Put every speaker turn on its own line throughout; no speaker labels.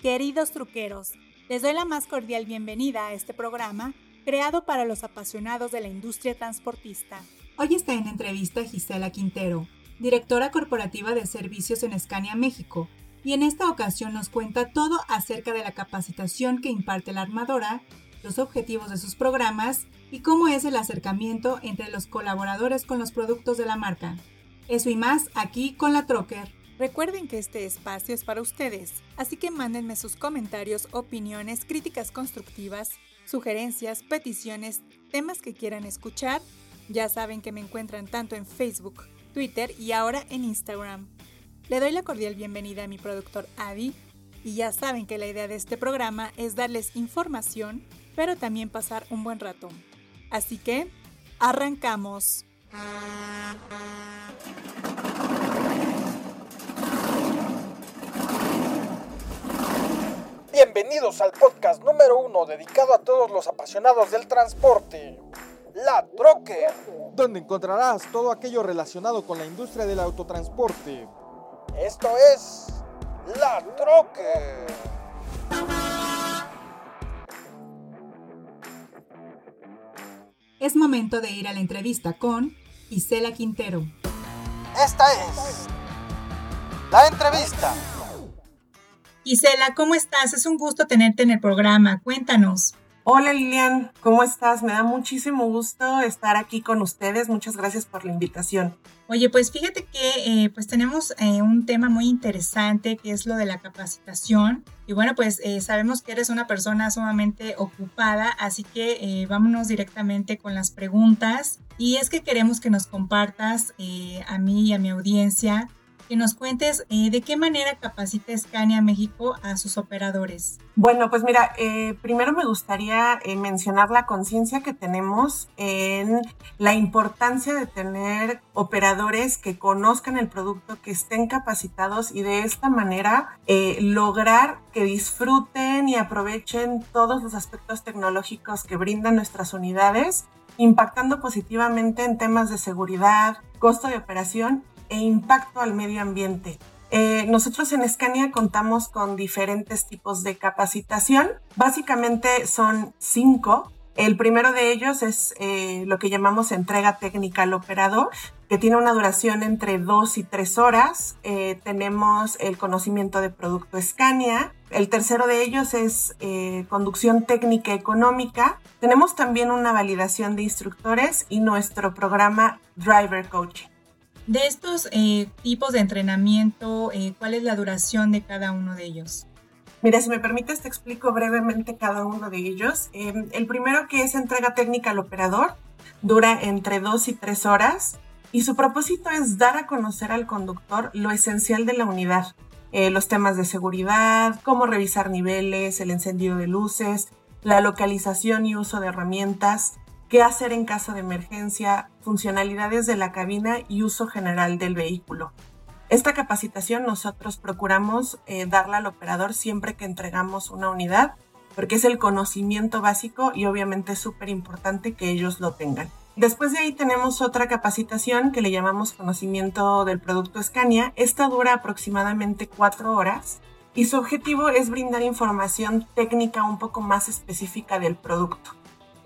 Queridos truqueros, les doy la más cordial bienvenida a este programa creado para los apasionados de la industria transportista.
Hoy está en entrevista Gisela Quintero, directora corporativa de servicios en Scania México, y en esta ocasión nos cuenta todo acerca de la capacitación que imparte la armadora, los objetivos de sus programas y cómo es el acercamiento entre los colaboradores con los productos de la marca. Eso y más aquí con la Trocker.
Recuerden que este espacio es para ustedes, así que mándenme sus comentarios, opiniones, críticas constructivas, sugerencias, peticiones, temas que quieran escuchar. Ya saben que me encuentran tanto en Facebook, Twitter y ahora en Instagram. Le doy la cordial bienvenida a mi productor Adi y ya saben que la idea de este programa es darles información, pero también pasar un buen rato. Así que, arrancamos.
Bienvenidos al podcast número uno dedicado a todos los apasionados del transporte, La Troque,
donde encontrarás todo aquello relacionado con la industria del autotransporte.
Esto es La Troque.
Es momento de ir a la entrevista con Isela Quintero.
Esta es la entrevista.
Isela, ¿cómo estás? Es un gusto tenerte en el programa. Cuéntanos.
Hola Lilian, ¿cómo estás? Me da muchísimo gusto estar aquí con ustedes. Muchas gracias por la invitación.
Oye, pues fíjate que eh, pues tenemos eh, un tema muy interesante que es lo de la capacitación. Y bueno, pues eh, sabemos que eres una persona sumamente ocupada, así que vámonos directamente con las preguntas. Y es que queremos que nos compartas a mí y a mi audiencia que nos cuentes eh, de qué manera capacita Scania México a sus operadores.
Bueno, pues mira, eh, primero me gustaría eh, mencionar la conciencia que tenemos en la importancia de tener operadores que conozcan el producto, que estén capacitados y de esta manera lograr que disfruten y aprovechen todos los aspectos tecnológicos que brindan nuestras unidades impactando positivamente en temas de seguridad, costo de operación e impacto al medio ambiente. Eh, nosotros en Scania contamos con diferentes tipos de capacitación. Básicamente son cinco. El primero de ellos es eh, lo que llamamos entrega técnica al operador, que tiene una duración entre dos y tres horas. Eh, tenemos el conocimiento de producto Scania. El tercero de ellos es conducción técnica económica. Tenemos también una validación de instructores y nuestro programa Driver Coaching.
De estos eh, tipos de entrenamiento, eh, ¿cuál es la duración de cada uno de ellos?
Mira, si me permites, te explico brevemente cada uno de ellos. Em, el primero, que es entrega técnica al operador, dura entre dos y tres horas y su propósito es dar a conocer al conductor lo esencial de la unidad, eh, los temas de seguridad, cómo revisar niveles, el encendido de luces, la localización y uso de herramientas, qué hacer en caso de emergencia, funcionalidades de la cabina y uso general del vehículo. Esta capacitación nosotros procuramos eh, darla al operador siempre que entregamos una unidad, porque es el conocimiento básico y obviamente es súper importante que ellos lo tengan. Después de ahí tenemos otra capacitación que le llamamos conocimiento del producto Scania. Esta dura aproximadamente cuatro horas y su objetivo es brindar información técnica un poco más específica del producto.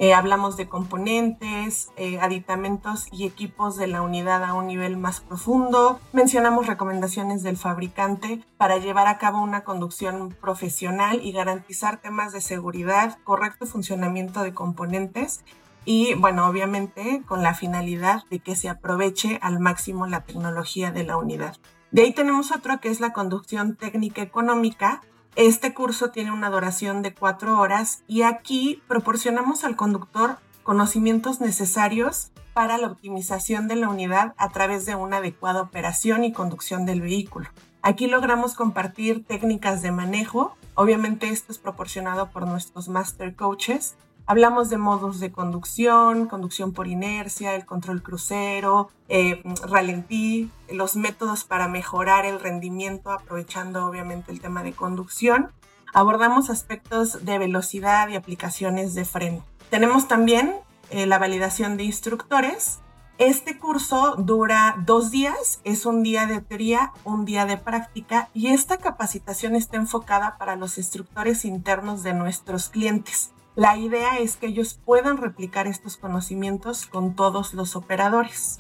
Eh, hablamos de componentes, eh, aditamentos y equipos de la unidad a un nivel más profundo. Mencionamos recomendaciones del fabricante para llevar a cabo una conducción profesional y garantizar temas de seguridad, correcto funcionamiento de componentes y, bueno, obviamente con la finalidad de que se aproveche al máximo la tecnología de la unidad. De ahí tenemos otro que es la conducción técnica económica, este curso tiene una duración de cuatro horas y aquí proporcionamos al conductor conocimientos necesarios para la optimización de la unidad a través de una adecuada operación y conducción del vehículo. Aquí logramos compartir técnicas de manejo, obviamente esto es proporcionado por nuestros master coaches Hablamos de modos de conducción, conducción por inercia, el control crucero, eh, ralentí, los métodos para mejorar el rendimiento aprovechando obviamente el tema de conducción. Abordamos aspectos de velocidad y aplicaciones de freno. Tenemos también eh, la validación de instructores Este curso dura dos días, es un día de teoría, un día de práctica y esta capacitación está enfocada para los instructores internos de nuestros clientes. La idea es que ellos puedan replicar estos conocimientos con todos los operadores.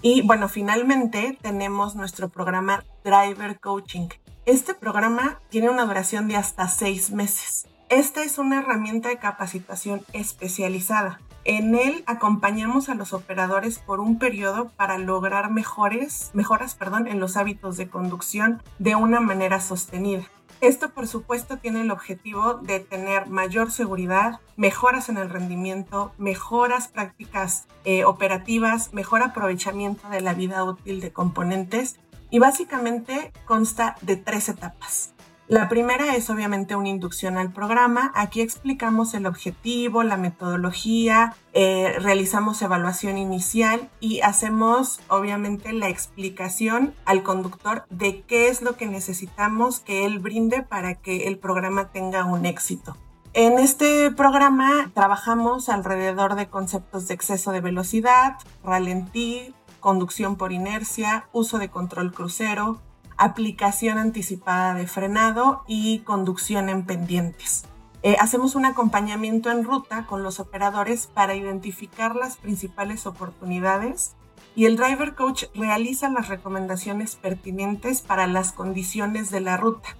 Y bueno, finalmente tenemos nuestro programa Driver Coaching. Este programa tiene una duración de hasta seis meses. Esta es una herramienta de capacitación especializada. En él acompañamos a los operadores por un periodo para lograr mejores, mejoras perdón, en los hábitos de conducción de una manera sostenida. Esto, por supuesto, tiene el objetivo de tener mayor seguridad, mejoras en el rendimiento, mejoras prácticas eh, operativas, mejor aprovechamiento de la vida útil de componentes y básicamente consta de tres etapas. La primera es obviamente una inducción al programa. Aquí explicamos el objetivo, la metodología, eh, realizamos evaluación inicial y hacemos obviamente la explicación al conductor de qué es lo que necesitamos que él brinde para que el programa tenga un éxito. En este programa trabajamos alrededor de conceptos de exceso de velocidad, ralentí, conducción por inercia, uso de control crucero, aplicación anticipada de frenado y conducción en pendientes. Eh, hacemos un acompañamiento en ruta con los operadores para identificar las principales oportunidades y el driver coach realiza las recomendaciones pertinentes para las condiciones de la ruta.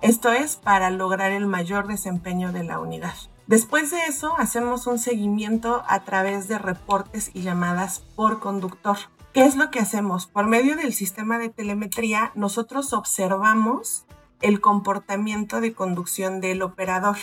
Esto es para lograr el mayor desempeño de la unidad. Después de eso, hacemos un seguimiento a través de reportes y llamadas por conductor. ¿Qué es lo que hacemos? Por medio del sistema de telemetría, nosotros observamos el comportamiento de conducción del operador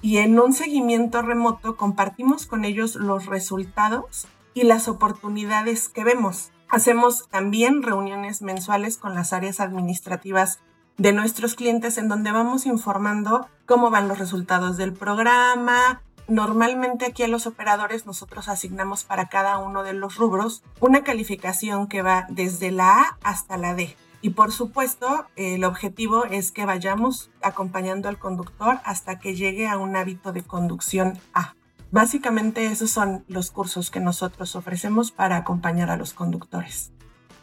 y en un seguimiento remoto compartimos con ellos los resultados y las oportunidades que vemos. Hacemos también reuniones mensuales con las áreas administrativas de nuestros clientes en donde vamos informando cómo van los resultados del programa, Normalmente aquí a los operadores nosotros asignamos para cada uno de los rubros una calificación que va desde la A hasta la D. Y por supuesto, el objetivo es que vayamos acompañando al conductor hasta que llegue a un hábito de conducción A. Básicamente esos son los cursos que nosotros ofrecemos para acompañar a los conductores.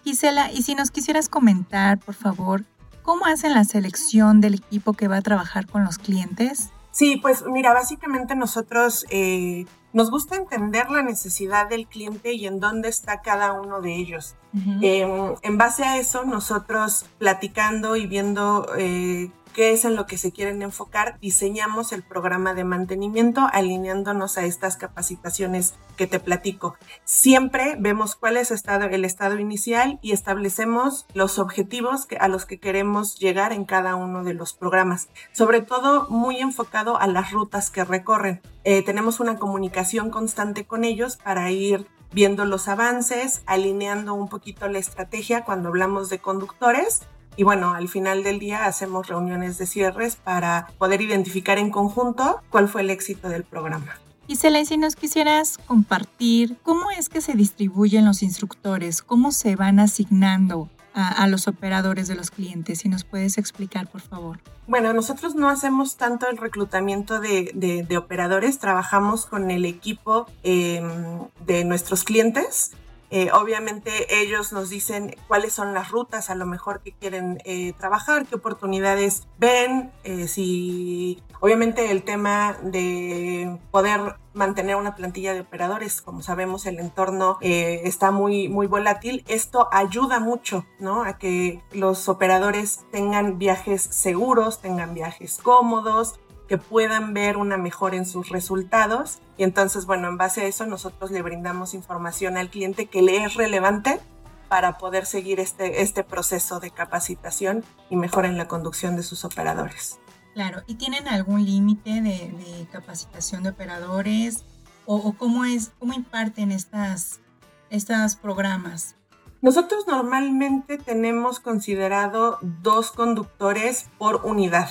Gisela, y si nos quisieras comentar, por favor, ¿cómo hacen la selección del equipo que va a trabajar con los clientes?
Sí, pues mira, básicamente nosotros eh, nos gusta entender la necesidad del cliente y en dónde está cada uno de ellos. Em, en base a eso, nosotros platicando y viendo eh, qué es en lo que se quieren enfocar, diseñamos el programa de mantenimiento alineándonos a estas capacitaciones que te platico. Siempre vemos cuál es el estado inicial y establecemos los objetivos a los que queremos llegar en cada uno de los programas, sobre todo muy enfocado a las rutas que recorren. Eh, tenemos una comunicación constante con ellos para ir viendo los avances, alineando un poquito la estrategia cuando hablamos de conductores y bueno, al final del día hacemos reuniones de cierres para poder identificar en conjunto cuál fue el éxito del programa.
Gisela, y si nos quisieras compartir cómo es que se distribuyen los instructores, cómo se van asignando a, los operadores de los clientes, si nos puedes explicar, por favor.
Bueno, nosotros no hacemos tanto el reclutamiento de, operadores, trabajamos con el equipo em, de nuestros clientes eh, obviamente ellos nos dicen cuáles son las rutas a lo mejor que quieren eh, trabajar, qué oportunidades ven, eh, si obviamente el tema de poder mantener una plantilla de operadores, como sabemos el entorno está muy, muy volátil, esto ayuda mucho ¿no? a que los operadores tengan viajes seguros, tengan viajes cómodos, que puedan ver una mejora en sus resultados. Y entonces, bueno, en base a eso nosotros le brindamos información al cliente que le es relevante para poder seguir este, este proceso de capacitación y mejora en la conducción de sus operadores.
Claro, ¿y tienen algún límite de, capacitación de operadores? ¿O, cómo, es, cómo imparten estas, estos programas?
Nosotros normalmente tenemos considerado dos conductores por unidad.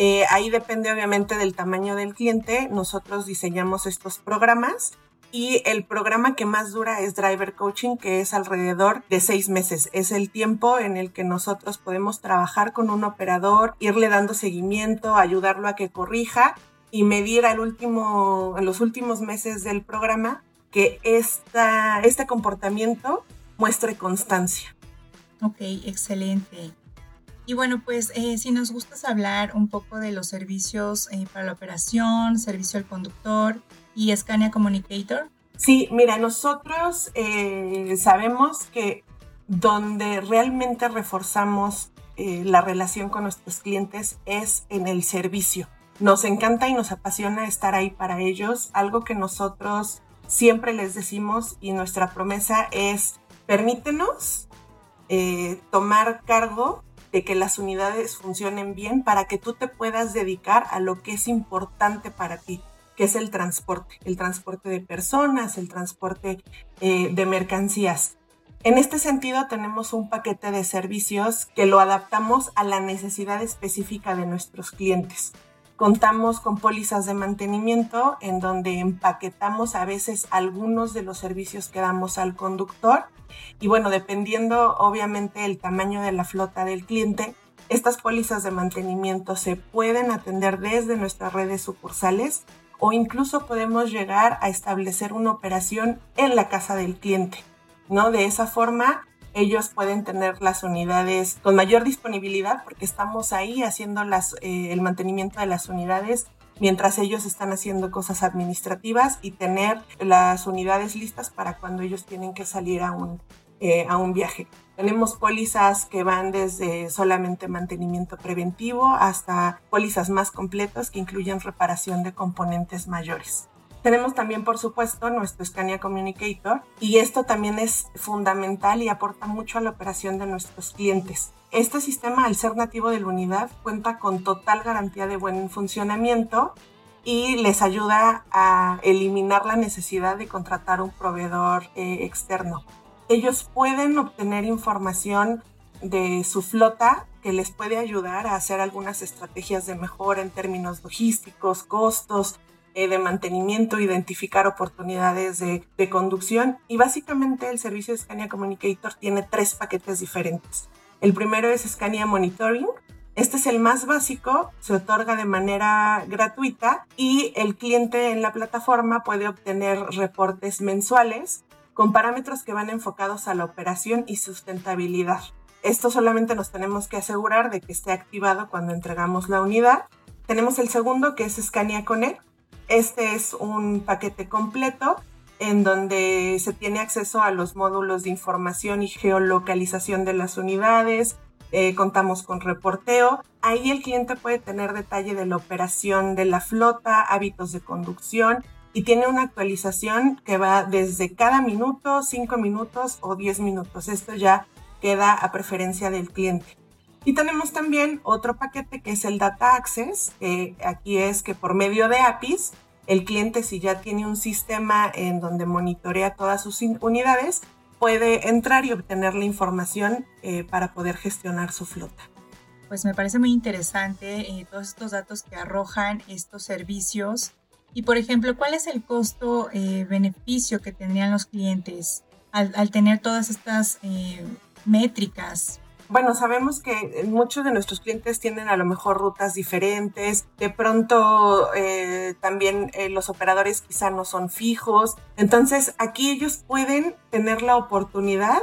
Eh, ahí depende obviamente del tamaño del cliente. Nosotros diseñamos estos programas y el programa que más dura es Driver Coaching, que es alrededor de seis meses. Es el tiempo en el que nosotros podemos trabajar con un operador, irle dando seguimiento, ayudarlo a que corrija y medir al último, en los últimos meses del programa que esta, este comportamiento muestre constancia.
Ok, excelente. Y bueno, pues eh, si nos gustas hablar un poco de los servicios eh, para la operación, servicio al conductor y Scania Communicator.
Sí, mira, nosotros eh, sabemos que donde realmente reforzamos la relación con nuestros clientes es en el servicio. Nos encanta y nos apasiona estar ahí para ellos. Algo que nosotros siempre les decimos y nuestra promesa es permítenos tomar cargo de que las unidades funcionen bien para que tú te puedas dedicar a lo que es importante para ti, que es el transporte, el transporte de personas, el transporte eh, de mercancías. En este sentido, tenemos un paquete de servicios que lo adaptamos a la necesidad específica de nuestros clientes. Contamos con pólizas de mantenimiento en donde empaquetamos a veces algunos de los servicios que damos al conductor y bueno, dependiendo obviamente el tamaño de la flota del cliente, estas pólizas de mantenimiento se pueden atender desde nuestras redes sucursales o incluso podemos llegar a establecer una operación en la casa del cliente, ¿no? De esa forma ellos pueden tener las unidades con mayor disponibilidad porque estamos ahí haciendo eh, el mantenimiento de las unidades mientras ellos están haciendo cosas administrativas y tener las unidades listas para cuando ellos tienen que salir a un, eh, a un viaje. Tenemos pólizas que van desde solamente mantenimiento preventivo hasta pólizas más completas que incluyen reparación de componentes mayores. Tenemos también, por supuesto, nuestro Scania Communicator y esto también es fundamental y aporta mucho a la operación de nuestros clientes. Este sistema, al ser nativo de la unidad, cuenta con total garantía de buen funcionamiento y les ayuda a eliminar la necesidad de contratar un proveedor eh, externo. Ellos pueden obtener información de su flota que les puede ayudar a hacer algunas estrategias de mejora en términos logísticos, costos, eh, de mantenimiento, identificar oportunidades de, de, conducción y básicamente el servicio de Scania Communicator tiene tres paquetes diferentes. El primero es Scania Monitoring. Este es el más básico, se otorga de manera gratuita y el cliente en la plataforma puede obtener reportes mensuales con parámetros que van enfocados a la operación y sustentabilidad. Esto solamente nos tenemos que asegurar de que esté activado cuando entregamos la unidad. Tenemos el segundo que es Scania Connect este es un paquete completo en donde se tiene acceso a los módulos de información y geolocalización de las unidades, eh, contamos con reporteo. Ahí el cliente puede tener detalle de la operación de la flota, hábitos de conducción y tiene una actualización que va desde cada minuto, 5 minutos o 10 minutos. Esto ya queda a preferencia del cliente. Y tenemos también otro paquete que es el Data Access, que aquí es que por medio de APIs, el cliente si ya tiene un sistema en donde monitorea todas sus unidades, puede entrar y obtener la información eh, para poder gestionar su flota.
Pues me parece muy interesante eh, todos estos datos que arrojan estos servicios. Y por ejemplo, ¿cuál es el costo-beneficio eh, que tendrían los clientes al, al tener todas estas métricas
bueno, sabemos que muchos de nuestros clientes tienen a lo mejor rutas diferentes, de pronto eh, también eh, los operadores quizá no son fijos, entonces aquí ellos pueden tener la oportunidad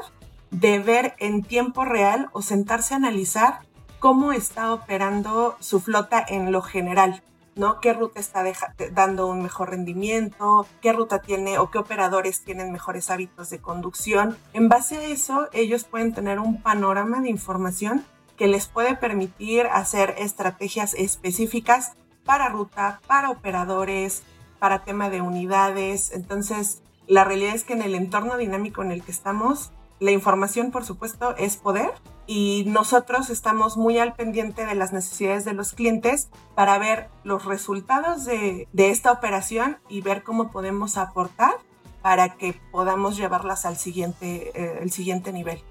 de ver en tiempo real o sentarse a analizar cómo está operando su flota en lo general. ¿No? ¿Qué ruta está dando un mejor rendimiento? ¿Qué ruta tiene o qué operadores tienen mejores hábitos de conducción? En base a eso, ellos pueden tener un panorama de información que les puede permitir hacer estrategias específicas para ruta, para operadores, para tema de unidades. Entonces, la realidad es que en el entorno dinámico en el que estamos, la información, por supuesto, es poder y nosotros estamos muy al pendiente de las necesidades de los clientes para ver los resultados de, esta operación y ver cómo podemos aportar para que podamos llevarlas al siguiente, eh, el siguiente nivel.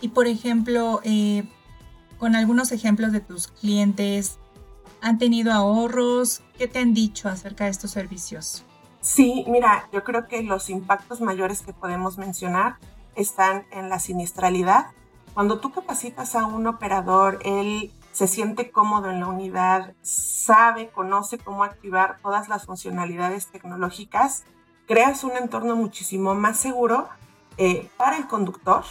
Y por ejemplo, eh, con algunos ejemplos de tus clientes, ¿han tenido ahorros? ¿Qué te han dicho acerca de estos servicios?
Sí, mira, yo creo que los impactos mayores que podemos mencionar están en la siniestralidad cuando tú capacitas a un operador, él se siente cómodo en la unidad, sabe, conoce cómo activar todas las funcionalidades tecnológicas, creas un entorno muchísimo más seguro eh, para el conductor.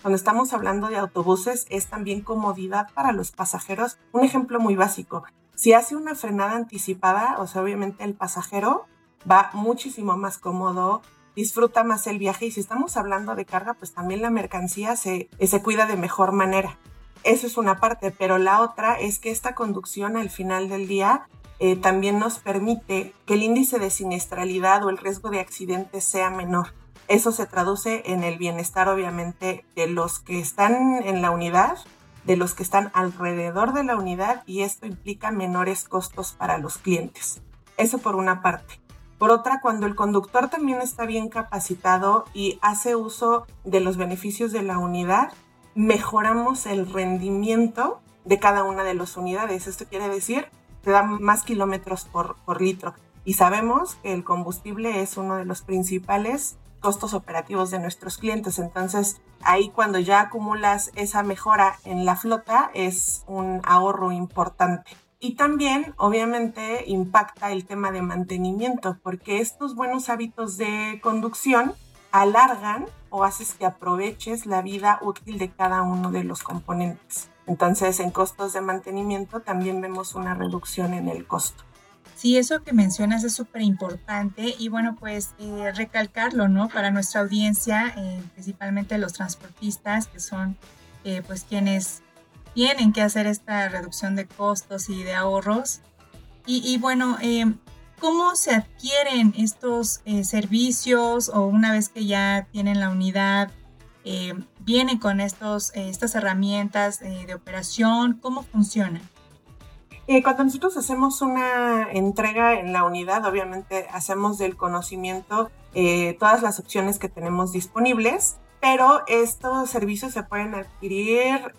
Cuando estamos hablando de autobuses, es también comodidad para los pasajeros. Un ejemplo muy básico, si hace una frenada anticipada, o sea, obviamente el pasajero va muchísimo más cómodo, disfruta más el viaje y si estamos hablando de carga, pues también la mercancía se, se cuida de mejor manera. Eso es una parte, pero la otra es que esta conducción al final del día eh, también nos permite que el índice de siniestralidad o el riesgo de accidentes sea menor. Eso se traduce en el bienestar, obviamente, de los que están en la unidad, de los que están alrededor de la unidad y esto implica menores costos para los clientes. Eso por una parte. Por otra, cuando el conductor también está bien capacitado y hace uso de los beneficios de la unidad, mejoramos el rendimiento de cada una de las unidades. Esto quiere decir te da más kilómetros por, por litro. Y sabemos que el combustible es uno de los principales costos operativos de nuestros clientes. Entonces, ahí cuando ya acumulas esa mejora en la flota es un ahorro importante. Y también, obviamente, impacta el tema de mantenimiento, porque estos buenos hábitos de conducción alargan o haces que aproveches la vida útil de cada uno de los componentes. Entonces, en costos de mantenimiento también vemos una reducción en el costo.
Sí, eso que mencionas es súper importante y bueno, pues eh, recalcarlo, ¿no? Para nuestra audiencia, eh, principalmente los transportistas, que son eh, pues quienes tienen que hacer esta reducción de costos y de ahorros. Y, bueno, ¿cómo se adquieren estos servicios o una vez que ya tienen la unidad? eh, viene con estos, eh, estas herramientas eh, de operación? ¿Cómo funciona?
Eh, cuando nosotros hacemos una entrega en la unidad, obviamente hacemos del conocimiento todas las opciones que tenemos disponibles, pero estos servicios se pueden adquirir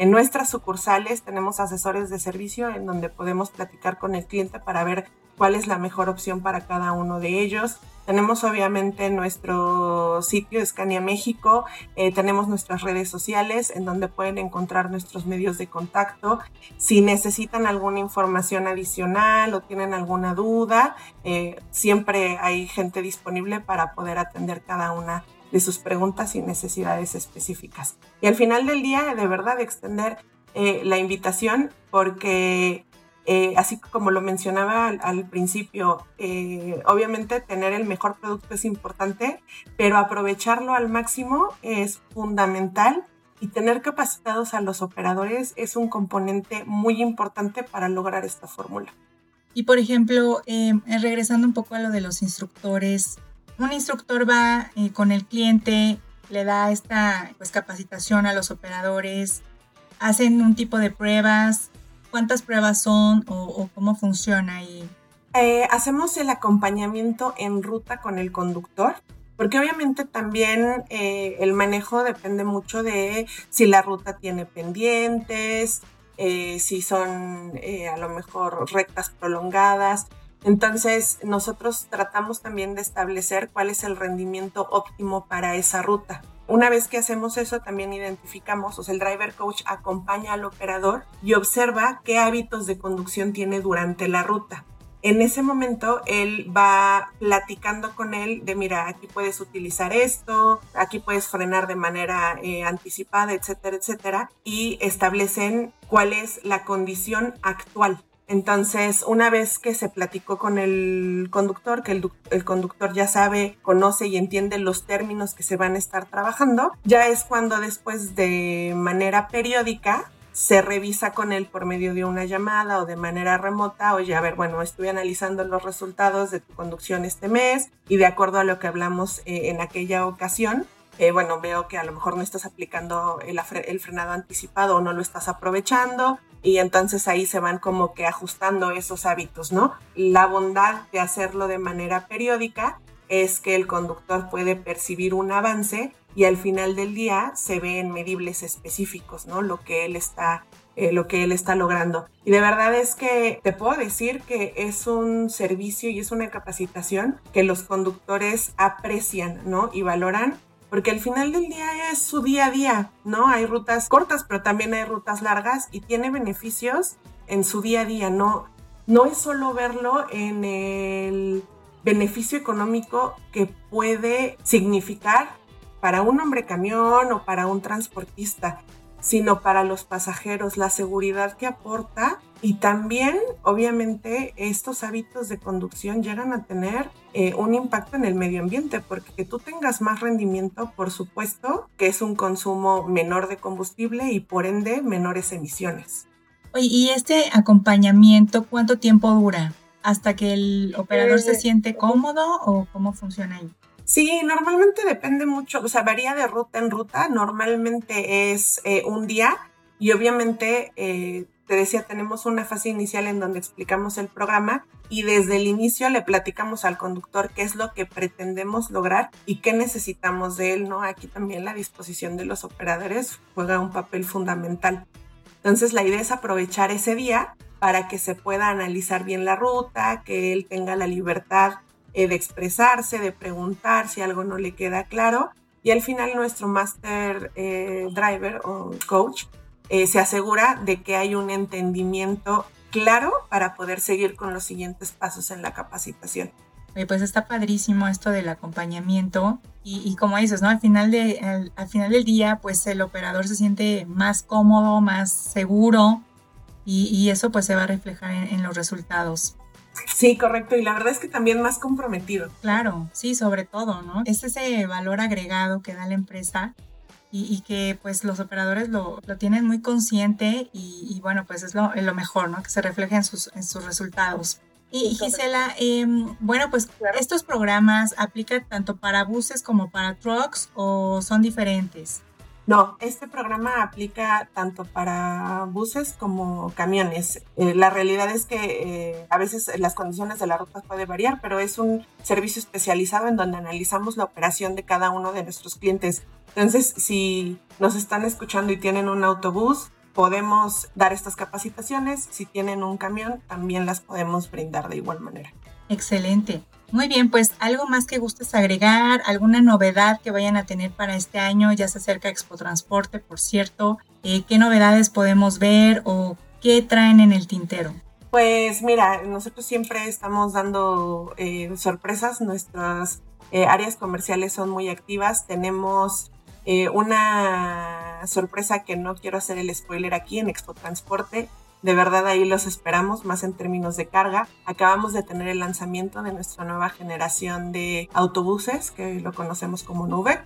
en nuestras sucursales. Tenemos asesores de servicio en donde podemos platicar con el cliente para ver cuál es la mejor opción para cada uno de ellos. Tenemos obviamente nuestro sitio Scania México, eh, tenemos nuestras redes sociales en donde pueden encontrar nuestros medios de contacto. Si necesitan alguna información adicional o tienen alguna duda, eh, siempre hay gente disponible para poder atender cada una de sus preguntas y necesidades específicas. Y al final del día, de verdad, extender eh, la invitación porque eh, así como lo mencionaba al, principio, eh, obviamente tener el mejor producto es importante, pero aprovecharlo al máximo es fundamental y tener capacitados a los operadores es un componente muy importante para lograr esta fórmula.
Y por ejemplo, em, regresando un poco a lo de los instructores, un instructor va eh, con el cliente, le da esta pues, capacitación a los operadores, hacen un tipo de pruebas, ¿Cuántas pruebas son o, cómo funciona ahí?
Eh, hacemos el acompañamiento en ruta con el conductor, porque obviamente también eh, el manejo depende mucho de si la ruta tiene pendientes, eh, si son a lo mejor rectas prolongadas. Entonces nosotros tratamos también de establecer cuál es el rendimiento óptimo para esa ruta. Una vez que hacemos eso, también identificamos, o sea, el driver coach acompaña al operador y observa qué hábitos de conducción tiene durante la ruta. En ese momento, él va platicando con él de, mira, aquí puedes utilizar esto, aquí puedes frenar de manera eh, anticipada, etcétera, etcétera, y establecen cuál es la condición actual entonces, una vez que se platicó con el conductor, que el, conductor ya sabe, conoce y entiende los términos que se van a estar trabajando, ya es cuando después de manera periódica se revisa con él por medio de una llamada o de manera remota, oye, a ver, bueno, estuve analizando los resultados de tu conducción este mes y de acuerdo a lo que hablamos eh, en aquella ocasión, eh, bueno, veo que a lo mejor no estás aplicando el, frenado anticipado o no lo estás aprovechando, y entonces ahí se van como que ajustando esos hábitos, ¿no? La bondad de hacerlo de manera periódica es que el conductor puede percibir un avance y al final del día se ve en medibles específicos, ¿no? Lo que él está eh, lo que él está logrando. Y de verdad es que te puedo decir que es un servicio y es una capacitación que los conductores aprecian, ¿no? Y valoran porque al final del día es su día a día, ¿no? Hay rutas cortas, pero también hay rutas largas y tiene beneficios en su día a día, no, no es solo verlo en el beneficio económico que puede significar para un hombre camión o para un transportista, sino para los pasajeros, la seguridad que aporta y también, obviamente, estos hábitos de conducción llegan a tener eh, un impacto en el medio ambiente, porque que tú tengas más rendimiento, por supuesto, que es un consumo menor de combustible y por ende menores emisiones.
Oye, ¿y este acompañamiento cuánto tiempo dura? ¿Hasta que el operador se eh, siente cómodo o cómo funciona ahí?
Sí, normalmente depende mucho, o sea, varía de ruta en ruta. Normalmente es eh, un día y obviamente, te decía, tenemos una fase inicial en donde explicamos el programa y desde el inicio le platicamos al conductor qué es lo que pretendemos lograr y qué necesitamos de él, ¿no? Aquí también la disposición de los operadores juega un papel fundamental. Entonces, la idea es aprovechar ese día para que se pueda analizar bien la ruta, que él tenga la libertad eh, de expresarse, de preguntar si algo no le queda claro. Y al final nuestro master eh, driver o coach eh, se asegura de que hay un entendimiento claro para poder seguir con los siguientes pasos en la capacitación.
pues está padrísimo esto del acompañamiento y, como dices, ¿no? Al final, de, al, final del día, pues el operador se siente más cómodo, más seguro y, eso pues se va a reflejar en los resultados.
Sí, correcto. Y la verdad es que también más comprometido.
Claro, sí, sobre todo, ¿no? Es ese valor agregado que da la empresa y, que pues los operadores lo, tienen muy consciente y, bueno, pues es lo, mejor, ¿no? Que se refleje en sus, en sus resultados. Y Gisela, em, bueno, pues estos programas aplican tanto para buses como para trucks o son diferentes.
No, este programa aplica tanto para buses como camiones. Eh, la realidad es que eh, a veces las condiciones de la ruta puede variar, pero es un servicio especializado en donde analizamos la operación de cada uno de nuestros clientes. Entonces, si nos están escuchando y tienen un autobús, podemos dar estas capacitaciones. Si tienen un camión, también las podemos brindar de igual manera.
Excelente. Muy bien, pues algo más que gustes agregar, alguna novedad que vayan a tener para este año, ya se acerca Expo Transporte, por cierto, eh, ¿qué novedades podemos ver o qué traen en el tintero?
Pues mira, nosotros siempre estamos dando eh, sorpresas, nuestras eh, áreas comerciales son muy activas, tenemos una sorpresa que no quiero hacer el spoiler aquí en Expo Transporte, de verdad ahí los esperamos, más en términos de carga. Acabamos de tener el lanzamiento de nuestra nueva generación de autobuses, que lo conocemos como Nubec.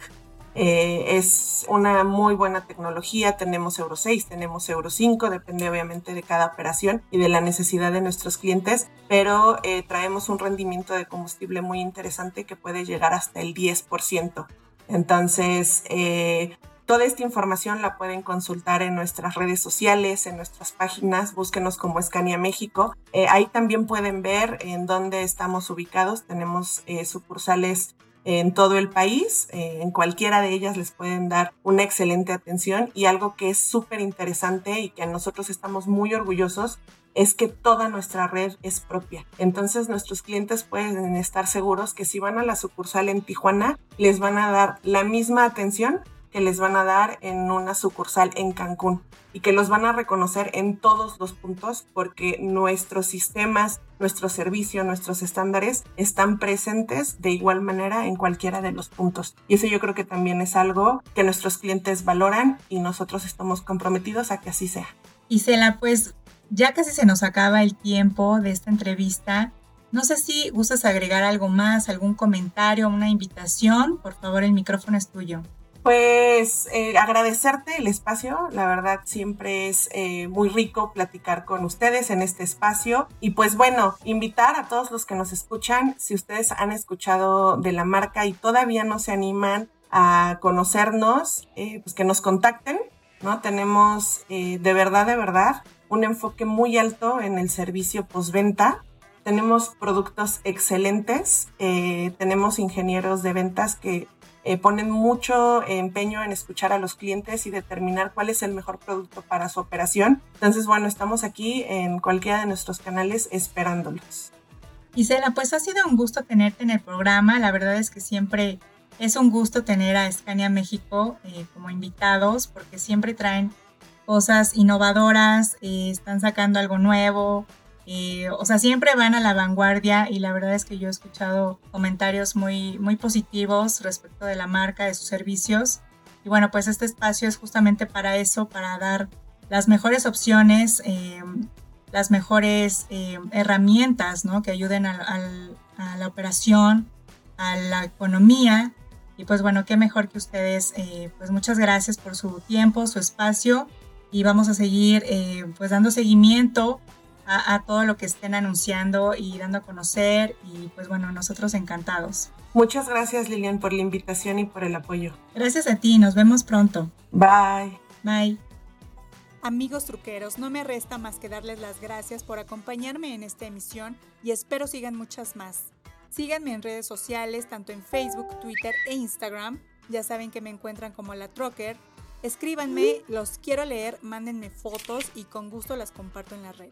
Eh, es una muy buena tecnología, tenemos Euro 6, tenemos Euro 5, depende obviamente de cada operación y de la necesidad de nuestros clientes, pero eh, traemos un rendimiento de combustible muy interesante que puede llegar hasta el 10%. Entonces, eh, Toda esta información la pueden consultar en nuestras redes sociales, en nuestras páginas, búsquenos como Escania México. Eh, ahí también pueden ver en dónde estamos ubicados. Tenemos eh, sucursales en todo el país. Eh, en cualquiera de ellas les pueden dar una excelente atención y algo que es súper interesante y que nosotros estamos muy orgullosos es que toda nuestra red es propia. Entonces nuestros clientes pueden estar seguros que si van a la sucursal en Tijuana, les van a dar la misma atención que les van a dar en una sucursal en Cancún y que los van a reconocer en todos los puntos porque nuestros sistemas, nuestro servicio, nuestros estándares están presentes de igual manera en cualquiera de los puntos. Y eso yo creo que también es algo que nuestros clientes valoran y nosotros estamos comprometidos a que así sea.
Isela, pues ya casi se nos acaba el tiempo de esta entrevista. No sé si gustas agregar algo más, algún comentario, una invitación. Por favor, el micrófono es tuyo.
Pues eh, agradecerte el espacio, la verdad siempre es eh, muy rico platicar con ustedes en este espacio y pues bueno, invitar a todos los que nos escuchan, si ustedes han escuchado de la marca y todavía no se animan a conocernos, eh, pues que nos contacten, ¿no? Tenemos de verdad, de verdad, un enfoque muy alto en el servicio postventa. Tenemos productos excelentes, tenemos ingenieros de ventas que eh, ponen mucho empeño en escuchar a los clientes y determinar cuál es el mejor producto para su operación. Entonces, bueno, estamos aquí en cualquiera de nuestros canales esperándolos.
Isela, pues ha sido un gusto tenerte en el programa. La verdad es que siempre es un gusto tener a Scania México eh, como invitados porque siempre traen cosas innovadoras, eh, están sacando algo nuevo Eh, o sea, siempre van a la vanguardia y la verdad es que yo he escuchado comentarios muy, muy positivos respecto de la marca, de sus servicios. Y bueno, pues este espacio es justamente para eso, para dar las mejores opciones, eh, las mejores eh, herramientas ¿no? que ayuden a, la operación, a la economía. Y pues bueno, qué mejor que ustedes. pues muchas gracias por su tiempo, su espacio y vamos a seguir pues dando seguimiento a, todo lo que estén anunciando y dando a conocer y pues bueno, nosotros encantados.
Muchas gracias Lilian por la invitación y por el apoyo.
Gracias a ti, nos vemos pronto.
Bye.
Bye.
Amigos truqueros, no me resta más que darles las gracias por acompañarme en esta emisión y espero sigan muchas más. Síganme en redes sociales, tanto en Facebook, Twitter e Instagram. Ya saben que me encuentran como la Trocker. Escríbanme, los quiero leer, mándenme fotos y con gusto las comparto en la red.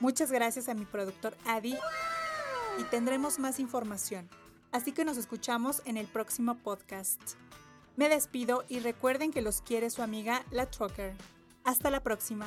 Muchas gracias a mi productor Adi y tendremos más información. Así que nos escuchamos en el próximo podcast. Me despido y recuerden que los quiere su amiga La Trucker. Hasta la próxima.